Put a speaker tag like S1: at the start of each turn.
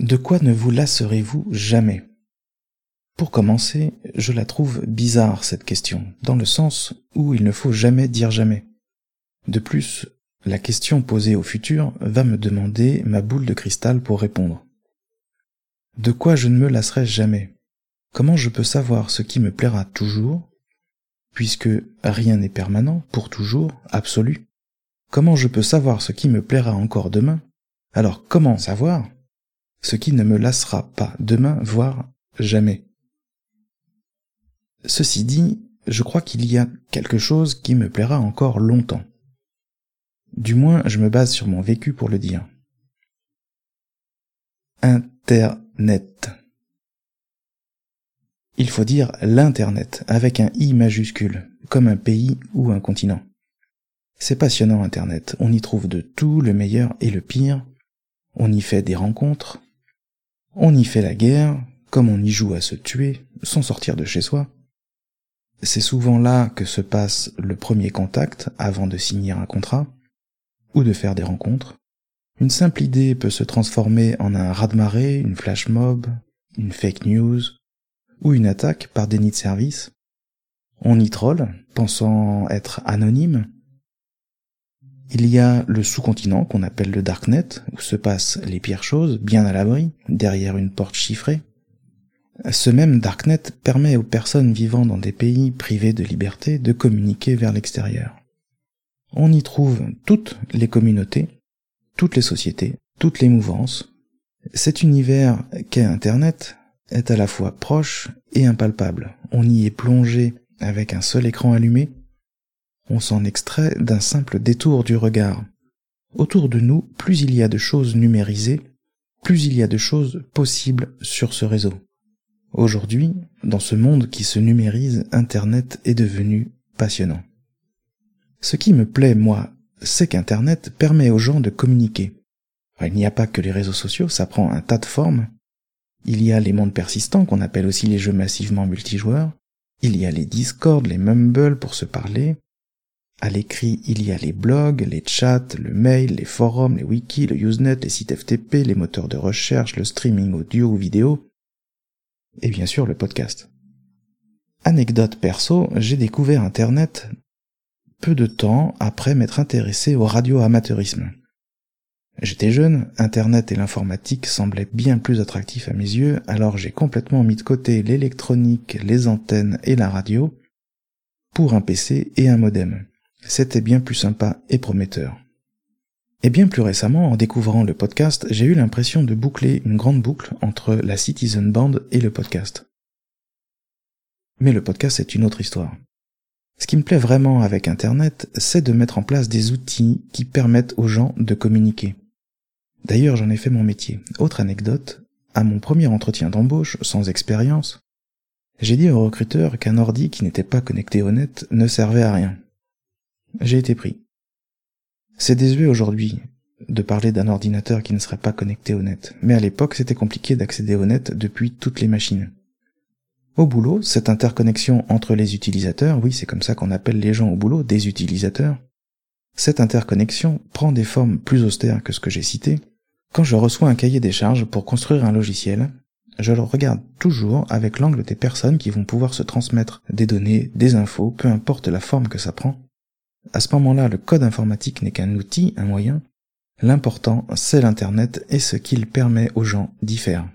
S1: De quoi ne vous lasserez-vous jamais? Pour commencer, je la trouve bizarre cette question, dans le sens où il ne faut jamais dire jamais. De plus, la question posée au futur va me demander ma boule de cristal pour répondre. De quoi je ne me lasserai jamais? Comment je peux savoir ce qui me plaira toujours, puisque rien n'est permanent, pour toujours, absolu? Comment je peux savoir ce qui me plaira encore demain? Alors comment savoir? Ce qui ne me lassera pas demain, voire jamais Ceci dit, je crois qu'il y a quelque chose qui me plaira encore longtemps. Du moins, je me base sur mon vécu pour le dire. Internet. Il faut dire l'Internet avec un I majuscule, comme un pays ou un continent. C'est passionnant Internet, on y trouve de tout, le meilleur et le pire, on y fait des rencontres, on y fait la guerre, comme on y joue à se tuer, sans sortir de chez soi. C'est souvent là que se passe le premier contact avant de signer un contrat, ou de faire des rencontres. Une simple idée peut se transformer en un raz-de-marée, une flash mob, une fake news, ou une attaque par déni de service. On y troll, pensant être anonyme. Il y a le sous-continent qu'on appelle le Darknet, où se passent les pires choses, bien à l'abri, derrière une porte chiffrée. Ce même Darknet permet aux personnes vivant dans des pays privés de liberté de communiquer vers l'extérieur. On y trouve toutes les communautés, toutes les sociétés, toutes les mouvances. Cet univers qu'est Internet est à la fois proche et impalpable. On y est plongé avec un seul écran allumé. On s'en extrait d'un simple détour du regard. Autour de nous, plus il y a de choses numérisées, plus il y a de choses possibles sur ce réseau. Aujourd'hui, dans ce monde qui se numérise, Internet est devenu passionnant. Ce qui me plaît, moi, c'est qu'Internet permet aux gens de communiquer. il n'y a pas que les réseaux sociaux, ça prend un tas de formes. Il y a les mondes persistants qu'on appelle aussi les jeux massivement multijoueurs. Il y a les Discord, les Mumble pour se parler. À l'écrit, il y a les blogs, les chats, le mail, les forums, les wikis, le Usenet, les sites FTP, les moteurs de recherche, le streaming audio ou vidéo. Et bien sûr le podcast. Anecdote perso, j'ai découvert Internet peu de temps après m'être intéressé au radioamateurisme. J'étais jeune, Internet et l'informatique semblaient bien plus attractifs à mes yeux, alors j'ai complètement mis de côté l'électronique, les antennes et la radio pour un PC et un modem. C'était bien plus sympa et prometteur. Et bien plus récemment, en découvrant le podcast, j'ai eu l'impression de boucler une grande boucle entre la Citizen Band et le podcast. Mais le podcast c'est une autre histoire. Ce qui me plaît vraiment avec Internet, c'est de mettre en place des outils qui permettent aux gens de communiquer. D'ailleurs, j'en ai fait mon métier. Autre anecdote, à mon premier entretien d'embauche, sans expérience, j'ai dit au recruteur qu'un ordi qui n'était pas connecté au net ne servait à rien. J'ai été pris. C'est désuet aujourd'hui de parler d'un ordinateur qui ne serait pas connecté au net, mais à l'époque c'était compliqué d'accéder au net depuis toutes les machines. Au boulot, cette interconnexion entre les utilisateurs, oui c'est comme ça qu'on appelle les gens au boulot, des utilisateurs, cette interconnexion prend des formes plus austères que ce que j'ai cité. Quand je reçois un cahier des charges pour construire un logiciel, je le regarde toujours avec l'angle des personnes qui vont pouvoir se transmettre des données, des infos, peu importe la forme que ça prend. À ce moment-là, le code informatique n'est qu'un outil, un moyen. L'important, c'est l'Internet et ce qu'il permet aux gens d'y faire.